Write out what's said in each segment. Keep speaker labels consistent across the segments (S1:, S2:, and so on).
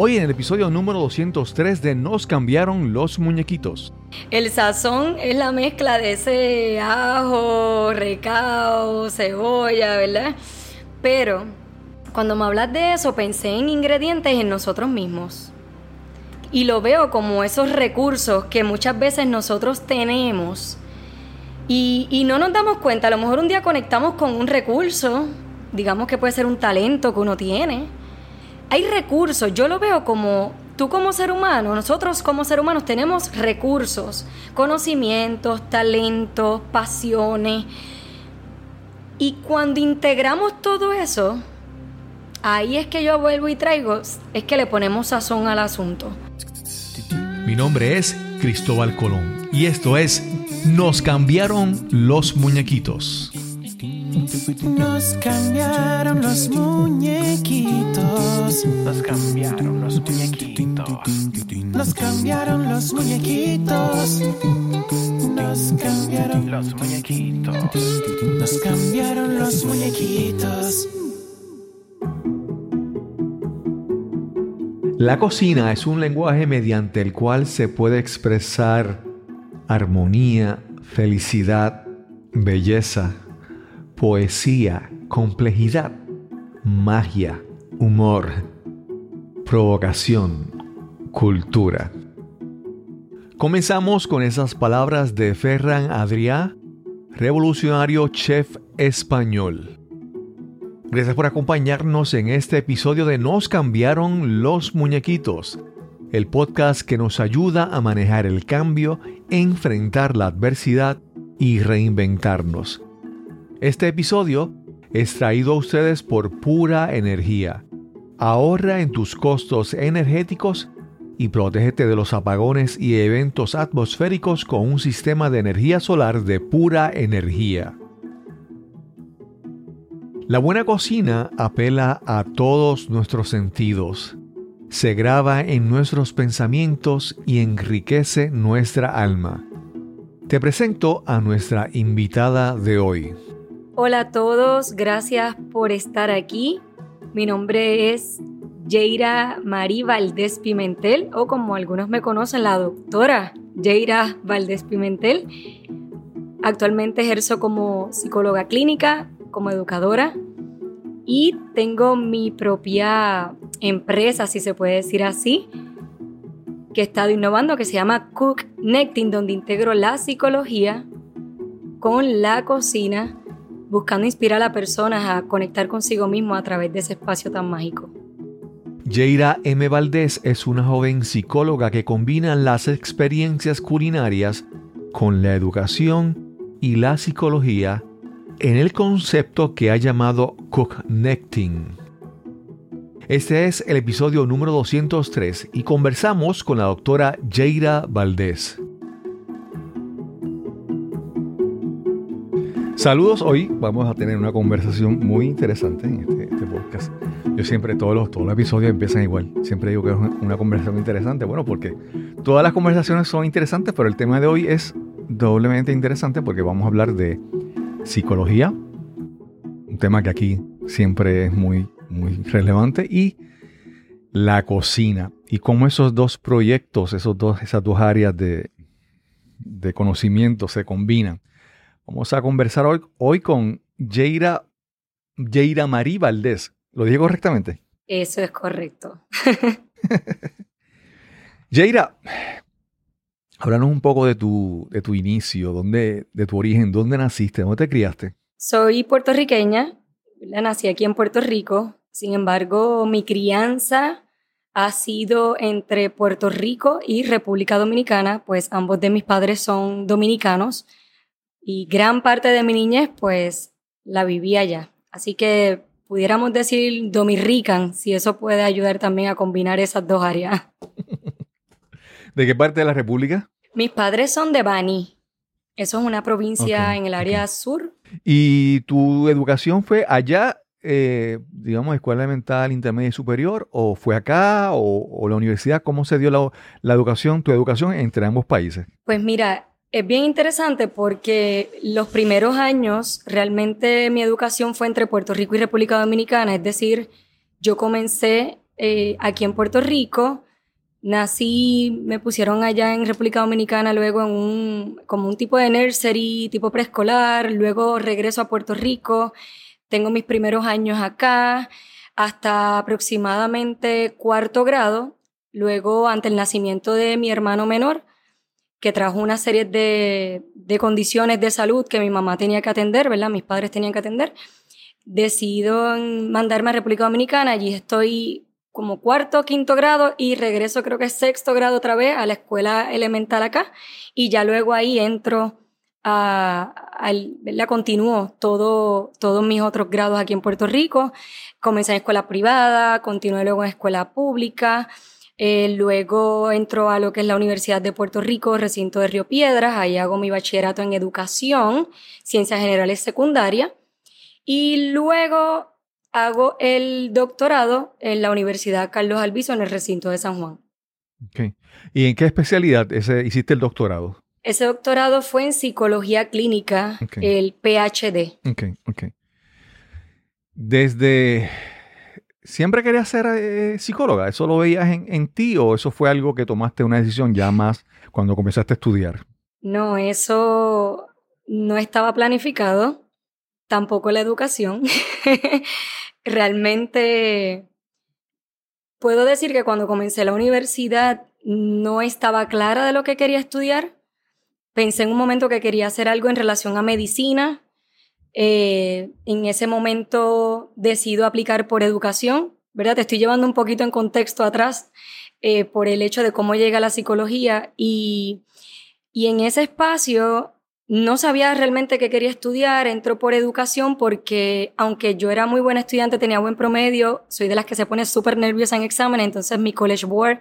S1: Hoy en el episodio número 203 de Nos cambiaron los muñequitos.
S2: El sazón es la mezcla de ese ajo, recao, cebolla, ¿verdad? Pero cuando me hablas de eso pensé en ingredientes en nosotros mismos. Y lo veo como esos recursos que muchas veces nosotros tenemos y, y no nos damos cuenta. A lo mejor un día conectamos con un recurso, digamos que puede ser un talento que uno tiene. Hay recursos, yo lo veo como tú como ser humano, nosotros como ser humanos tenemos recursos, conocimientos, talentos, pasiones. Y cuando integramos todo eso, ahí es que yo vuelvo y traigo, es que le ponemos sazón al asunto.
S1: Mi nombre es Cristóbal Colón y esto es Nos cambiaron los muñequitos.
S3: Nos cambiaron los muñequitos.
S4: Nos cambiaron los muñequitos.
S3: Nos cambiaron los muñequitos. Nos cambiaron
S4: Los muñequitos.
S3: Nos cambiaron los muñequitos.
S1: La cocina es un lenguaje mediante el cual se puede expresar armonía, felicidad, belleza, poesía, complejidad, magia, humor, provocación, cultura. Comenzamos con esas palabras de Ferran Adrià, revolucionario chef español. Gracias por acompañarnos en este episodio de Nos cambiaron los muñequitos, el podcast que nos ayuda a manejar el cambio, enfrentar la adversidad y reinventarnos. Este episodio es traído a ustedes por pura energía. Ahorra en tus costos energéticos y protégete de los apagones y eventos atmosféricos con un sistema de energía solar de pura energía. La buena cocina apela a todos nuestros sentidos, se graba en nuestros pensamientos y enriquece nuestra alma. Te presento a nuestra invitada de hoy.
S2: Hola a todos, gracias por estar aquí. Mi nombre es Yeira Marí Valdés Pimentel, o como algunos me conocen, la doctora Yeira Valdés Pimentel. Actualmente ejerzo como psicóloga clínica, como educadora y tengo mi propia empresa, si se puede decir así, que he estado innovando, que se llama Cook Necting, donde integro la psicología con la cocina, buscando inspirar a las personas a conectar consigo mismo a través de ese espacio tan mágico.
S1: Yeira M. Valdés es una joven psicóloga que combina las experiencias culinarias con la educación y la psicología en el concepto que ha llamado Cooknecting. Este es el episodio número 203 y conversamos con la doctora Yeira Valdés. Saludos, hoy vamos a tener una conversación muy interesante en este, este podcast. Yo siempre, todos los, todos los episodios empiezan igual. Siempre digo que es una conversación interesante. Bueno, porque todas las conversaciones son interesantes, pero el tema de hoy es doblemente interesante porque vamos a hablar de psicología, un tema que aquí siempre es muy, muy relevante, y la cocina, y cómo esos dos proyectos, esos dos, esas dos áreas de, de conocimiento se combinan. Vamos a conversar hoy, hoy con Yeira, Yeira Marí Valdés. ¿Lo dije correctamente?
S2: Eso es correcto.
S1: Yeira, háblanos un poco de tu, de tu inicio, dónde, de tu origen, dónde naciste, dónde te criaste.
S2: Soy puertorriqueña, nací aquí en Puerto Rico, sin embargo mi crianza ha sido entre Puerto Rico y República Dominicana, pues ambos de mis padres son dominicanos y gran parte de mi niñez pues la viví allá. Así que pudiéramos decir domirican, si eso puede ayudar también a combinar esas dos áreas.
S1: ¿De qué parte de la República?
S2: Mis padres son de Bani. Eso es una provincia en el área sur.
S1: ¿Y tu educación fue allá, eh, digamos, escuela elemental, intermedia y superior, o fue acá, o, o la universidad? ¿Cómo se dio la, la educación, tu educación entre ambos países?
S2: Pues mira, es bien interesante porque los primeros años realmente mi educación fue entre Puerto Rico y República Dominicana, es decir, yo comencé eh, aquí en Puerto Rico. Nací, me pusieron allá en República Dominicana, luego en un, como un tipo de nursery, tipo preescolar, luego regreso a Puerto Rico, tengo mis primeros años acá, hasta aproximadamente cuarto grado, luego ante el nacimiento de mi hermano menor, que trajo una serie de, de condiciones de salud que mi mamá tenía que atender, ¿verdad? Mis padres tenían que atender, decido mandarme a República Dominicana, allí estoy como cuarto, quinto grado y regreso creo que sexto grado otra vez a la escuela elemental acá. Y ya luego ahí entro a, la continúo todo, todos mis otros grados aquí en Puerto Rico. Comencé en escuela privada, continué luego en escuela pública, eh, luego entro a lo que es la Universidad de Puerto Rico, recinto de Río Piedras, ahí hago mi bachillerato en educación, ciencias generales secundaria y luego hago el doctorado en la Universidad Carlos Albizu en el recinto de San Juan.
S1: Okay. ¿Y en qué especialidad ese, hiciste el doctorado?
S2: Ese doctorado fue en psicología clínica, el PhD.
S1: Ok, ok. Desde... ¿Siempre querías ser eh, psicóloga? ¿Eso lo veías en, en ti o eso fue algo que tomaste una decisión ya más cuando comenzaste a estudiar?
S2: No, eso no estaba planificado tampoco la educación. Realmente puedo decir que cuando comencé la universidad no estaba clara de lo que quería estudiar. Pensé en un momento que quería hacer algo en relación a medicina. Eh, en ese momento decido aplicar por educación, ¿verdad? Te estoy llevando un poquito en contexto atrás eh, por el hecho de cómo llega la psicología y, y en ese espacio no sabía realmente qué quería estudiar, entró por educación porque aunque yo era muy buena estudiante, tenía buen promedio, soy de las que se pone súper nerviosa en examen, entonces mi college board,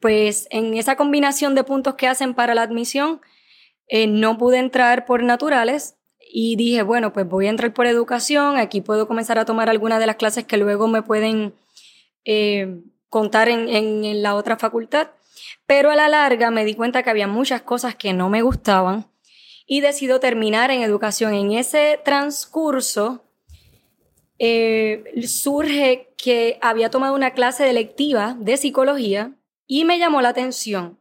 S2: pues en esa combinación de puntos que hacen para la admisión, eh, no pude entrar por naturales y dije, bueno, pues voy a entrar por educación, aquí puedo comenzar a tomar algunas de las clases que luego me pueden eh, contar en, en la otra facultad, pero a la larga me di cuenta que había muchas cosas que no me gustaban y decido terminar en educación. En ese transcurso eh, surge que había tomado una clase de de psicología y me llamó la atención.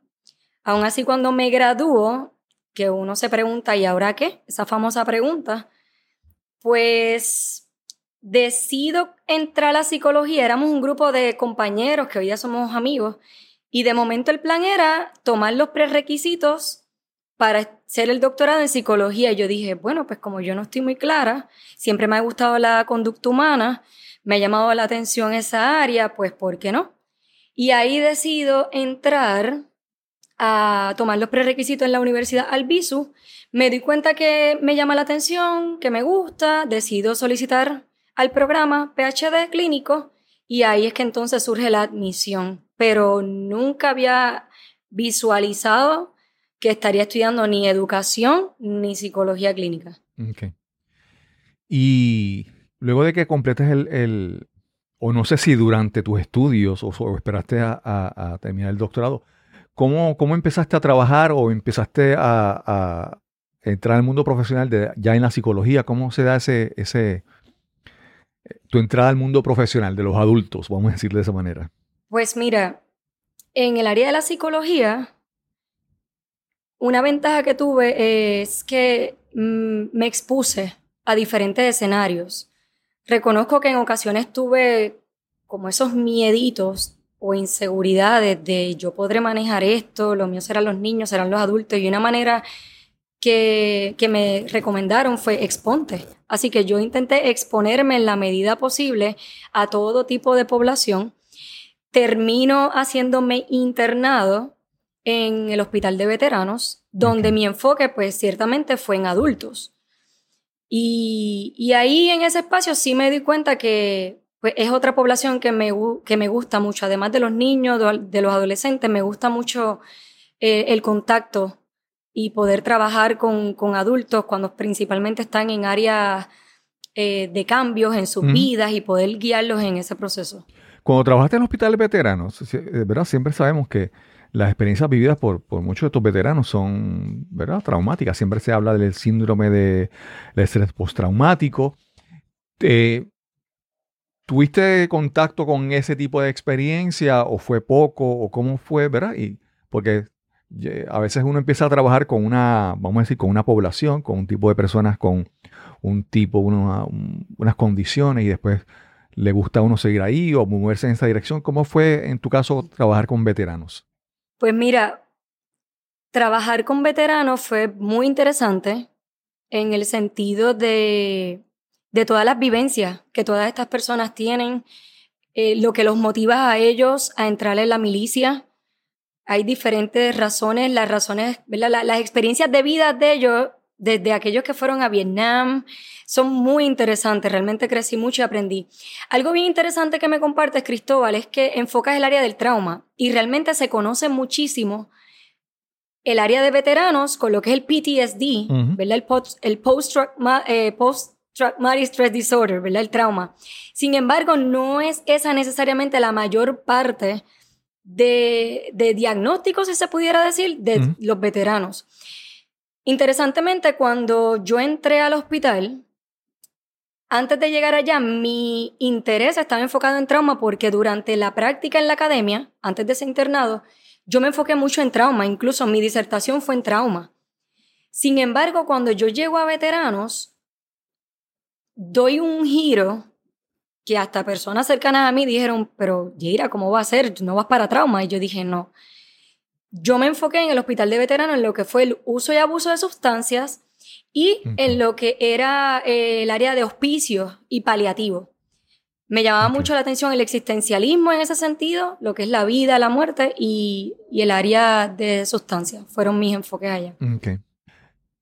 S2: Aún así, cuando me graduó, que uno se pregunta, ¿y ahora qué? Esa famosa pregunta. Pues decido entrar a la psicología. Éramos un grupo de compañeros que hoy ya somos amigos. Y de momento el plan era tomar los prerequisitos para hacer el doctorado en psicología. Yo dije, bueno, pues como yo no estoy muy clara, siempre me ha gustado la conducta humana, me ha llamado la atención esa área, pues ¿por qué no? Y ahí decido entrar a tomar los prerequisitos en la Universidad Albizu. Me doy cuenta que me llama la atención, que me gusta, decido solicitar al programa PhD clínico y ahí es que entonces surge la admisión. Pero nunca había visualizado que estaría estudiando ni educación ni psicología clínica.
S1: Y luego de que completes el, o no sé si durante tus estudios o, esperaste a, terminar el doctorado, ¿cómo, ¿cómo, empezaste a trabajar o empezaste a, entrar al mundo profesional de, ya en la psicología? ¿Cómo se da ese, ese, tu entrada al mundo profesional de los adultos, vamos a decir de esa manera?
S2: Pues mira, en el área de la psicología, una ventaja que tuve es que mm, me expuse a diferentes escenarios. Reconozco que en ocasiones tuve como esos mieditos o inseguridades de yo podré manejar esto, lo mío serán los niños, serán los adultos, y una manera que, que me recomendaron fue exponte. Así que yo intenté exponerme en la medida posible a todo tipo de población. Termino haciéndome internado en el hospital de veteranos, donde mi enfoque pues ciertamente fue en adultos. Y, ahí en ese espacio sí me di cuenta que pues, es otra población que me, que me gusta mucho, además de los niños, de, los adolescentes, me gusta mucho eh, el contacto y poder trabajar con, adultos cuando principalmente están en áreas eh, de cambios en sus vidas y poder guiarlos en ese proceso.
S1: Cuando trabajaste en el hospital de veteranos, ¿verdad? siempre sabemos que las experiencias vividas por, muchos de estos veteranos son ¿verdad? traumáticas. Siempre se habla del síndrome de, estrés postraumático. Eh, ¿Tuviste contacto con ese tipo de experiencia o fue poco o cómo fue, verdad? Y porque a veces uno empieza a trabajar con una, vamos a decir, con una población, con un tipo de personas con un tipo, una- un- unas condiciones y después le gusta a uno seguir ahí o moverse en esa dirección. ¿Cómo fue en tu caso trabajar con veteranos?
S2: Pues mira, trabajar con veteranos fue muy interesante en el sentido de, de todas las vivencias que todas estas personas tienen, eh, lo que los motiva a ellos a entrar en la milicia. Hay diferentes razones, las razones, las experiencias de vida de ellos, desde aquellos que fueron a Vietnam, son muy interesantes. Realmente crecí mucho y aprendí. Algo bien interesante que me compartes, Cristóbal, es que enfocas el área del trauma y realmente se conoce muchísimo el área de veteranos con lo que es el PTSD. ¿verdad? El, post, el post-trauma- eh, post-traumatic stress disorder, ¿verdad? El trauma. Sin embargo, no es esa necesariamente la mayor parte de, de diagnósticos, si se pudiera decir, de los veteranos. Interesantemente, cuando yo entré al hospital, antes de llegar allá, mi interés estaba enfocado en trauma porque durante la práctica en la academia, antes de ese internado, yo me enfoqué mucho en trauma, incluso mi disertación fue en trauma. Sin embargo, cuando yo llego a veteranos, doy un giro que hasta personas cercanas a mí dijeron, pero Jaira, ¿cómo va a ser? ¿No vas para trauma? Y yo dije, no. Yo me enfoqué en el hospital de veteranos en lo que fue el uso y abuso de sustancias y en lo que era eh, el área de hospicios y paliativo. Me llamaba mucho la atención el existencialismo en ese sentido, lo que es la vida, la muerte y, y el área de sustancias. Fueron mis enfoques allá.
S1: Ok.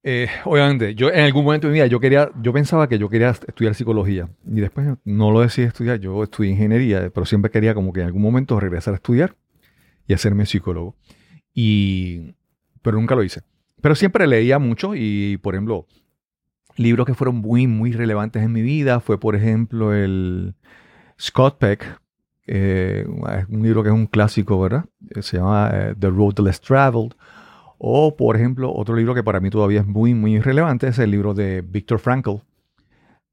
S1: Eh, obviamente, yo en algún momento de mi vida yo quería, yo pensaba que yo quería estudiar psicología y después no lo decidí estudiar, yo estudié ingeniería, pero siempre quería como que en algún momento regresar a estudiar y hacerme psicólogo. Y, pero nunca lo hice. Pero siempre leía mucho y, por ejemplo, libros que fueron muy, muy relevantes en mi vida fue, por ejemplo, el Scott Peck, eh, un libro que es un clásico, ¿verdad? Se llama eh, The Road Less Traveled. O, por ejemplo, otro libro que para mí todavía es muy, muy relevante es el libro de Viktor Frankl,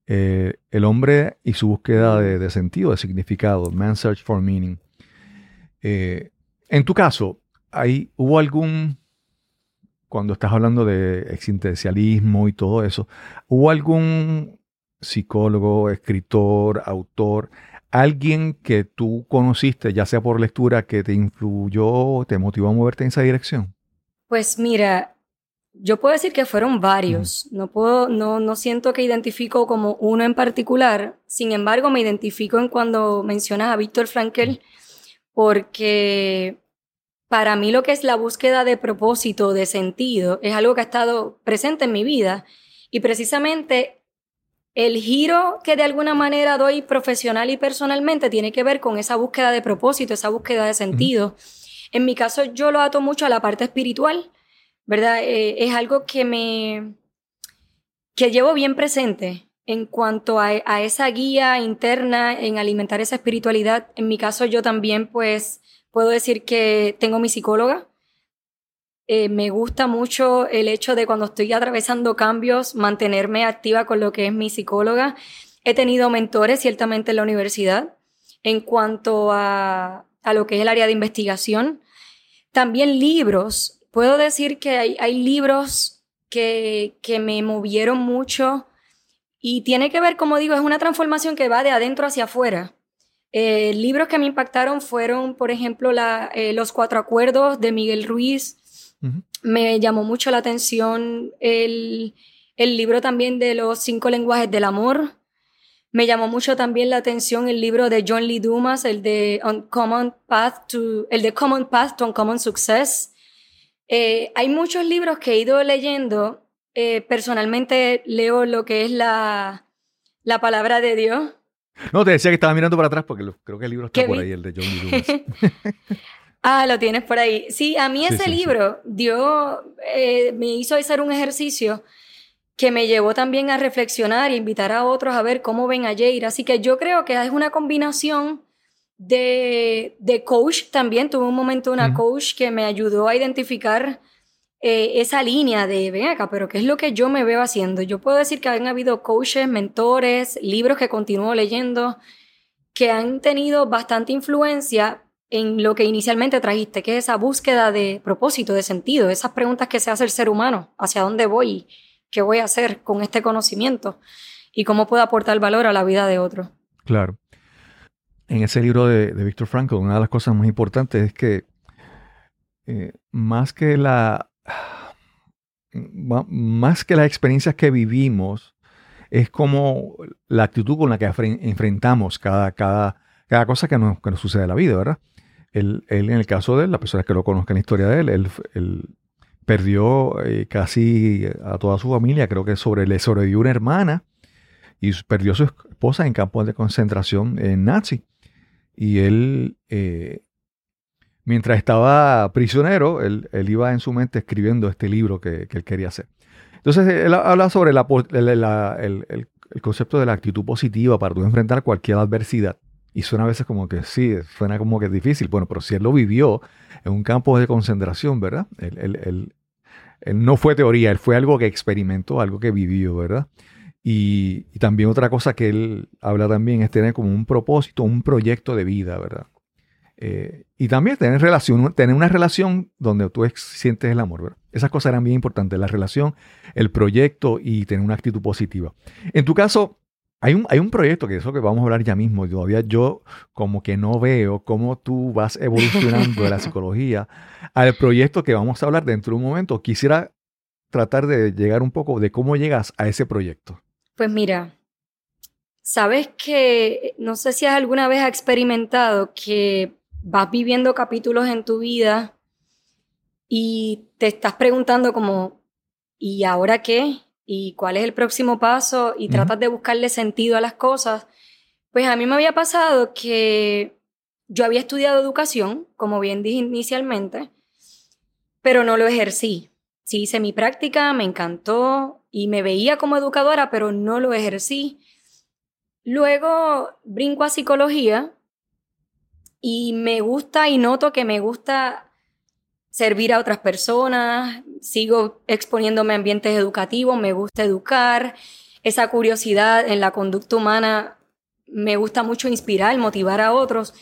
S1: eh, El hombre y su búsqueda de, sentido, de significado, Man's Search for Meaning. Eh, en tu caso, ¿hay, ¿hubo algún, cuando estás hablando de existencialismo y todo eso, ¿hubo algún psicólogo, escritor, autor, alguien que tú conociste, ya sea por lectura, que te influyó, te motivó a moverte en esa dirección?
S2: Pues mira, yo puedo decir que fueron varios. No puedo, no, no siento que identifico como uno en particular. Sin embargo, me identifico en cuando mencionas a Víctor Frankel, porque para mí lo que es la búsqueda de propósito, de sentido, es algo que ha estado presente en mi vida. Y precisamente el giro que de alguna manera doy profesional y personalmente tiene que ver con esa búsqueda de propósito, esa búsqueda de sentido. En mi caso, yo lo ato mucho a la parte espiritual, ¿verdad? Eh, es algo que me. que llevo bien presente en cuanto a, esa guía interna en alimentar esa espiritualidad. En mi caso, yo también, pues, puedo decir que tengo mi psicóloga. Eh, me gusta mucho el hecho de cuando estoy atravesando cambios, mantenerme activa con lo que es mi psicóloga. He tenido mentores, ciertamente, en la universidad, en cuanto a, a lo que es el área de investigación. También libros. Puedo decir que hay, hay libros que, que me movieron mucho y tiene que ver, como digo, es una transformación que va de adentro hacia afuera. Eh, libros que me impactaron fueron, por ejemplo, la, eh, Los Cuatro Acuerdos de Miguel Ruiz. Me llamó mucho la atención el, el libro también de los cinco lenguajes del amor. Me llamó mucho también la atención el libro de John Lee Dumas, el de Uncommon Path to, el de Common Path to Uncommon Success. Eh, hay muchos libros que he ido leyendo. Eh, personalmente leo lo que es la, la palabra de Dios.
S1: No, te decía que estaba mirando para atrás porque lo- creo que el libro está
S2: ¿Qué
S1: por
S2: vi?
S1: ahí, el de John Lee Dumas.
S2: Ah, lo tienes por ahí. Sí, a mí
S1: Sí,
S2: ese
S1: sí, sí.
S2: libro dio, eh, me hizo hacer un ejercicio que me llevó también a reflexionar e invitar a otros a ver cómo ven a Jair. Así que yo creo que es una combinación de, de coach también. Tuve un momento una coach que me ayudó a identificar eh, esa línea de, ven acá, pero ¿qué es lo que yo me veo haciendo? Yo puedo decir que han habido coaches, mentores, libros que continúo leyendo que han tenido bastante influencia en lo que inicialmente trajiste, que es esa búsqueda de propósito, de sentido, esas preguntas que se hace el ser humano, hacia dónde voy, qué voy a hacer con este conocimiento y cómo puedo aportar valor a la vida de otro.
S1: Claro. En ese libro de, de Víctor Frankl, una de las cosas más importantes es que eh, más que la más que las experiencias que vivimos, es como la actitud con la que enfrentamos cada, cada, cada cosa que nos, que nos sucede en la vida, ¿verdad? Él, en el caso de él, las personas que lo conozcan la historia de él, él, perdió eh, casi a toda su familia, creo que sobre, le sobrevivió una hermana y perdió a su esposa en campos de concentración en nazi. Y él, eh, mientras estaba prisionero, él, iba en su mente escribiendo este libro que, él quería hacer. Entonces, él habla sobre el, el, concepto de la actitud positiva para enfrentar cualquier adversidad. Y suena a veces como que sí, suena como que es difícil. Bueno, pero si él lo vivió en un campo de concentración, ¿verdad? Él, no fue teoría, él fue algo que experimentó, algo que vivió, ¿verdad? Y, y, también otra cosa que él habla también es tener como un propósito, un proyecto de vida, ¿verdad? Eh, y también tener, relación, tener una relación donde tú sientes el amor. ¿verdad? Esas cosas eran bien importantes, la relación, el proyecto y tener una actitud positiva. En tu caso, hay un, hay un proyecto que eso que vamos a hablar ya mismo, y todavía yo como que no veo cómo tú vas evolucionando de la psicología al proyecto que vamos a hablar dentro de un momento. Quisiera tratar de llegar un poco de cómo llegas a ese proyecto.
S2: Pues mira, sabes que no sé si alguna vez has experimentado que vas viviendo capítulos en tu vida y te estás preguntando como, ¿y ahora qué? Y cuál es el próximo paso y tratas de buscarle sentido a las cosas, pues a mí me había pasado que yo había estudiado educación, como bien dije inicialmente, pero no lo ejercí. Sí hice mi práctica, me encantó y me veía como educadora, pero no lo ejercí. Luego brinco a psicología y me gusta y noto que me gusta servir a otras personas, sigo exponiéndome a ambientes educativos, me gusta educar, esa curiosidad en la conducta humana me gusta mucho inspirar, motivar a otros,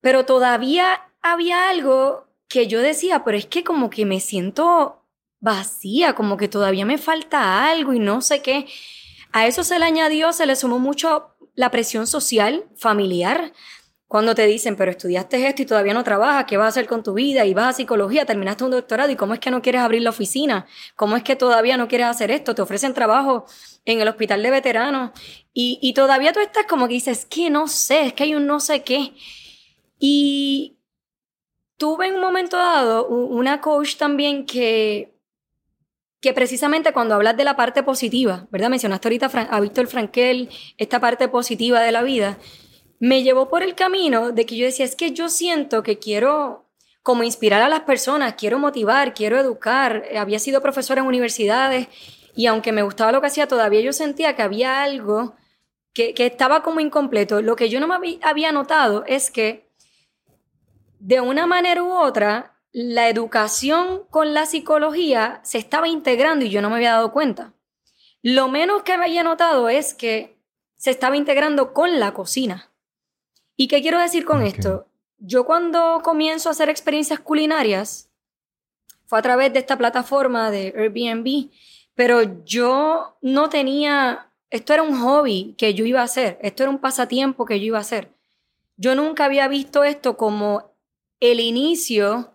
S2: pero todavía había algo que yo decía, pero es que como que me siento vacía, como que todavía me falta algo y no sé qué. A eso se le añadió, se le sumó mucho la presión social, familiar, cuando te dicen, pero estudiaste esto y todavía no trabajas, ¿qué vas a hacer con tu vida? Y vas a psicología, terminaste un doctorado y cómo es que no quieres abrir la oficina? ¿Cómo es que todavía no quieres hacer esto? Te ofrecen trabajo en el hospital de veteranos y, todavía tú estás como que dices, que no sé, es que hay un no sé qué. Y tuve en un momento dado una coach también que, que precisamente cuando hablas de la parte positiva, ¿verdad? Mencionaste ahorita a Víctor Frankel, esta parte positiva de la vida me llevó por el camino de que yo decía, es que yo siento que quiero como inspirar a las personas, quiero motivar, quiero educar. Había sido profesora en universidades y aunque me gustaba lo que hacía, todavía yo sentía que había algo que, estaba como incompleto. Lo que yo no me había notado es que de una manera u otra, la educación con la psicología se estaba integrando y yo no me había dado cuenta. Lo menos que había notado es que se estaba integrando con la cocina. ¿Y qué quiero decir con esto? Yo cuando comienzo a hacer experiencias culinarias, fue a través de esta plataforma de Airbnb, pero yo no tenía, esto era un hobby que yo iba a hacer, esto era un pasatiempo que yo iba a hacer. Yo nunca había visto esto como el inicio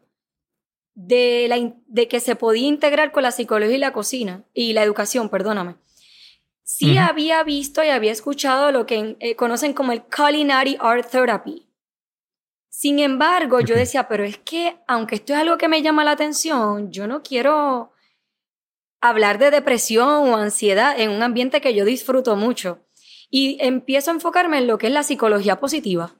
S2: de, la, de que se podía integrar con la psicología y la cocina, y la educación, perdóname. Sí había visto y había escuchado lo que eh, conocen como el Culinary Art Therapy. Sin embargo, yo decía, pero es que aunque esto es algo que me llama la atención, yo no quiero hablar de depresión o ansiedad en un ambiente que yo disfruto mucho. Y empiezo a enfocarme en lo que es la psicología positiva.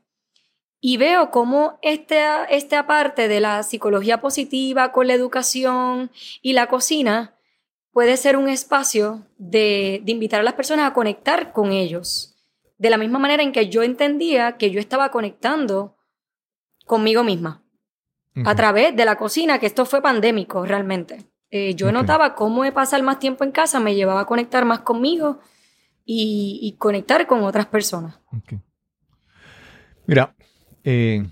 S2: Y veo cómo esta, esta parte de la psicología positiva con la educación y la cocina puede ser un espacio de, invitar a las personas a conectar con ellos. De la misma manera en que yo entendía que yo estaba conectando conmigo misma. A través de la cocina, que esto fue pandémico realmente. Eh, yo notaba cómo pasar más tiempo en casa me llevaba a conectar más conmigo y, conectar con otras personas.
S1: Mira, eh,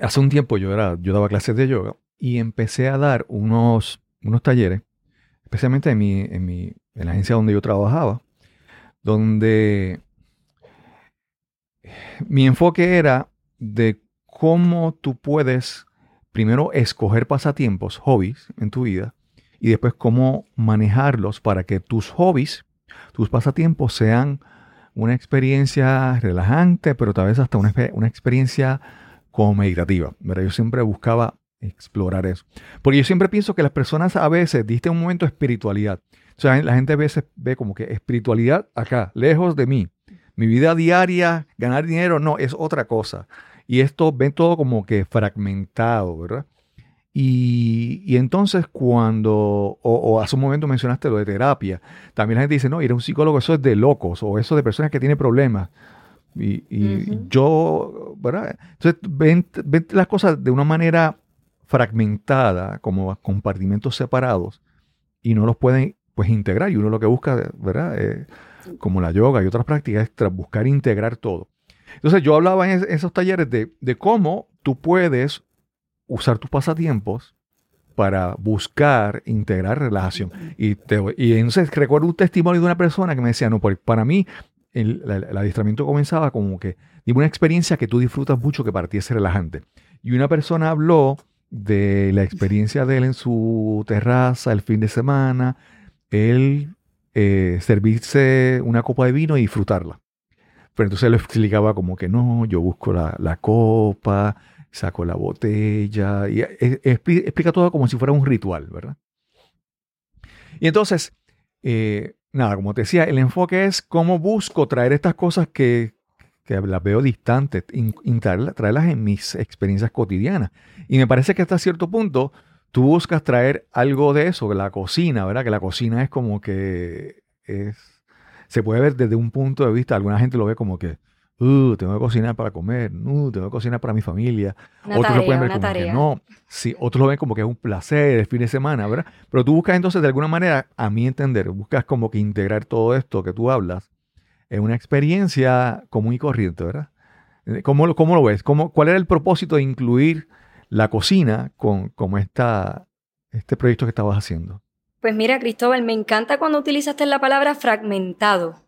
S1: hace un tiempo yo, era, yo daba clases de yoga y empecé a dar unos, unos talleres, especialmente en, mi, en, mi, en la agencia donde yo trabajaba, donde mi enfoque era de cómo tú puedes primero escoger pasatiempos, hobbies en tu vida, y después cómo manejarlos para que tus hobbies, tus pasatiempos sean una experiencia relajante, pero tal vez hasta una, una experiencia como meditativa. Yo siempre buscaba explorar eso. Porque yo siempre pienso que las personas a veces diste un momento espiritualidad. O sea, la gente a veces ve como que espiritualidad acá, lejos de mí. Mi vida diaria, ganar dinero, no, es otra cosa. Y esto ven todo como que fragmentado, ¿verdad? Y, entonces cuando, o, hace un momento mencionaste lo de terapia, también la gente dice, no, ir a un psicólogo, eso es de locos, o eso de personas que tienen problemas. Y, yo, ¿verdad? Entonces ven, ven, las cosas de una manera fragmentada, como compartimentos separados, y no los pueden pues integrar. Y uno lo que busca, ¿verdad? Eh, como la yoga y otras prácticas, es buscar integrar todo. Entonces yo hablaba en esos talleres de, cómo tú puedes usar tus pasatiempos para buscar integrar relación. Y, y entonces recuerdo un testimonio de una persona que me decía, no, para mí el, adiestramiento comenzaba como que, dime una experiencia que tú disfrutas mucho que para ti es relajante. Y una persona habló de la experiencia de él en su terraza el fin de semana, él eh, servirse una copa de vino y disfrutarla. Pero entonces lo explicaba como que no, yo busco la, copa, saco la botella, y explica, todo como si fuera un ritual, ¿verdad? Y entonces, eh, nada, como te decía, el enfoque es cómo busco traer estas cosas que, que las veo distantes, traerlas en mis experiencias cotidianas. Y me parece que hasta cierto punto tú buscas traer algo de eso, de la cocina, ¿verdad? Que la cocina es como que es, se puede ver desde un punto de vista, alguna gente lo ve como que, uh, tengo que cocinar para comer, uh, tengo que cocinar para mi familia. otros lo pueden ver como que no, sí, otros lo ven como que es un placer el fin de semana, ¿verdad? Pero tú buscas entonces de alguna manera, a mi entender, buscas como que integrar todo esto que tú hablas en una experiencia común y corriente, ¿verdad? ¿Cómo, cómo lo ves? ¿Cómo, ¿Cuál era el propósito de incluir la cocina con como esta, este proyecto que estabas haciendo?
S2: Pues mira, Cristóbal, me encanta cuando utilizaste la palabra fragmentado.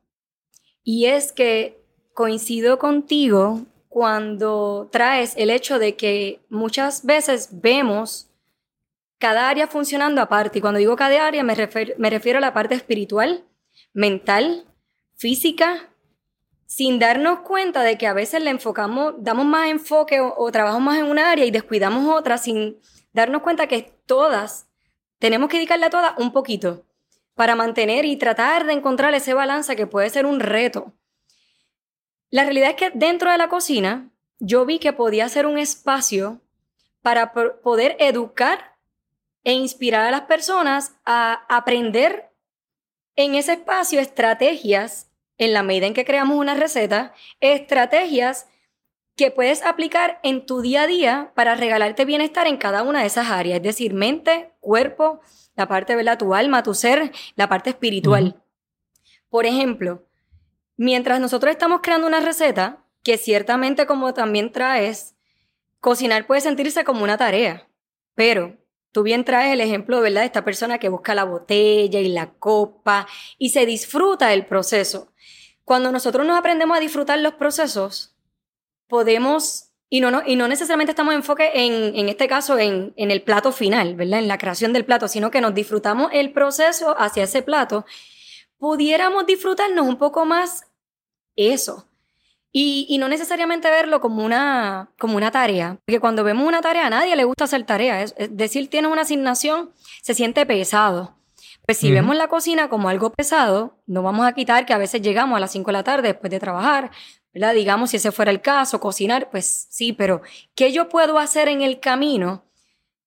S2: Y es que coincido contigo cuando traes el hecho de que muchas veces vemos cada área funcionando aparte. Y cuando digo cada área me, me refiero a la parte espiritual, mental, física, sin darnos cuenta de que a veces le enfocamos, damos más enfoque o, trabajamos más en una área y descuidamos otra sin darnos cuenta que todas, tenemos que dedicarle a todas un poquito para mantener y tratar de encontrar ese balance que puede ser un reto. La realidad es que dentro de la cocina yo vi que podía ser un espacio para poder educar e inspirar a las personas a aprender en ese espacio estrategias en la medida en que creamos una receta, estrategias que puedes aplicar en tu día a día para regalarte bienestar en cada una de esas áreas, es decir, mente, cuerpo, la parte, de Tu alma, tu ser, la parte espiritual. Por ejemplo, mientras nosotros estamos creando una receta, que ciertamente como también traes, cocinar puede sentirse como una tarea, pero tú bien traes el ejemplo, ¿verdad? De esta persona que busca la botella y la copa y se disfruta del proceso. Cuando nosotros nos aprendemos a disfrutar los procesos, podemos, y no, no, y no necesariamente estamos enfoque en, en este caso en, en el plato final, ¿verdad? En la creación del plato, sino que nos disfrutamos el proceso hacia ese plato, pudiéramos disfrutarnos un poco más eso. Y, y, no necesariamente verlo como una, como una tarea, porque cuando vemos una tarea a nadie le gusta hacer tarea. Es, decir, tienes una asignación, se siente pesado. Pues si vemos la cocina como algo pesado, no vamos a quitar que a veces llegamos a las 5 de la tarde después de trabajar, ¿verdad? Digamos, si ese fuera el caso, cocinar, pues sí, pero ¿qué yo puedo hacer en el camino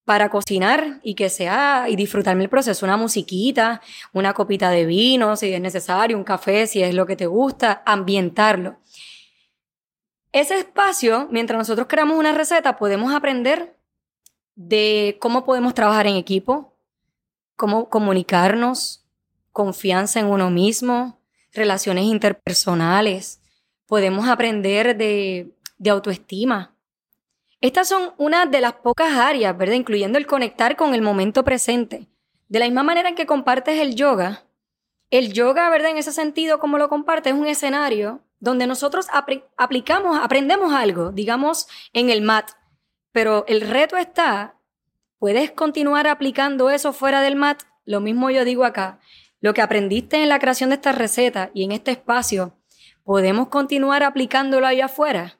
S2: para cocinar y que sea y disfrutarme el proceso? Una musiquita, una copita de vino, si es necesario, un café, si es lo que te gusta, ambientarlo. Ese espacio, mientras nosotros creamos una receta, podemos aprender de cómo podemos trabajar en equipo, cómo comunicarnos, confianza en uno mismo, relaciones interpersonales, podemos aprender de, de autoestima. Estas son una de las pocas áreas, ¿verdad? Incluyendo el conectar con el momento presente. De la misma manera en que compartes el yoga, el yoga, ¿verdad? En ese sentido, como lo compartes, es un escenario donde nosotros aplicamos, aprendemos algo, digamos, en el mat. Pero el reto está, ¿puedes continuar aplicando eso fuera del mat? Lo mismo yo digo acá. Lo que aprendiste en la creación de esta receta y en este espacio, ¿podemos continuar aplicándolo allá afuera?